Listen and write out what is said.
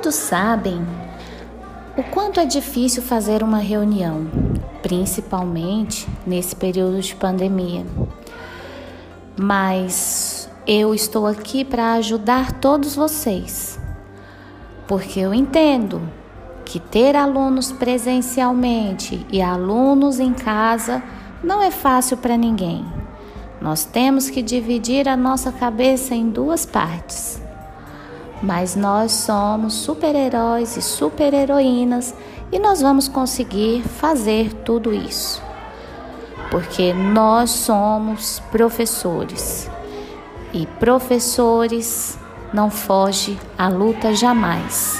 Todos sabem o quanto é difícil fazer uma reunião, principalmente nesse período de pandemia. Mas eu estou aqui para ajudar todos vocês, porque eu entendo que ter alunos presencialmente e alunos em casa não é fácil para ninguém. Nós temos que dividir a nossa cabeça em duas partes. Mas nós somos super-heróis e super-heroínas e nós vamos conseguir fazer tudo isso. Porque nós somos professores. E professores não foge à luta jamais.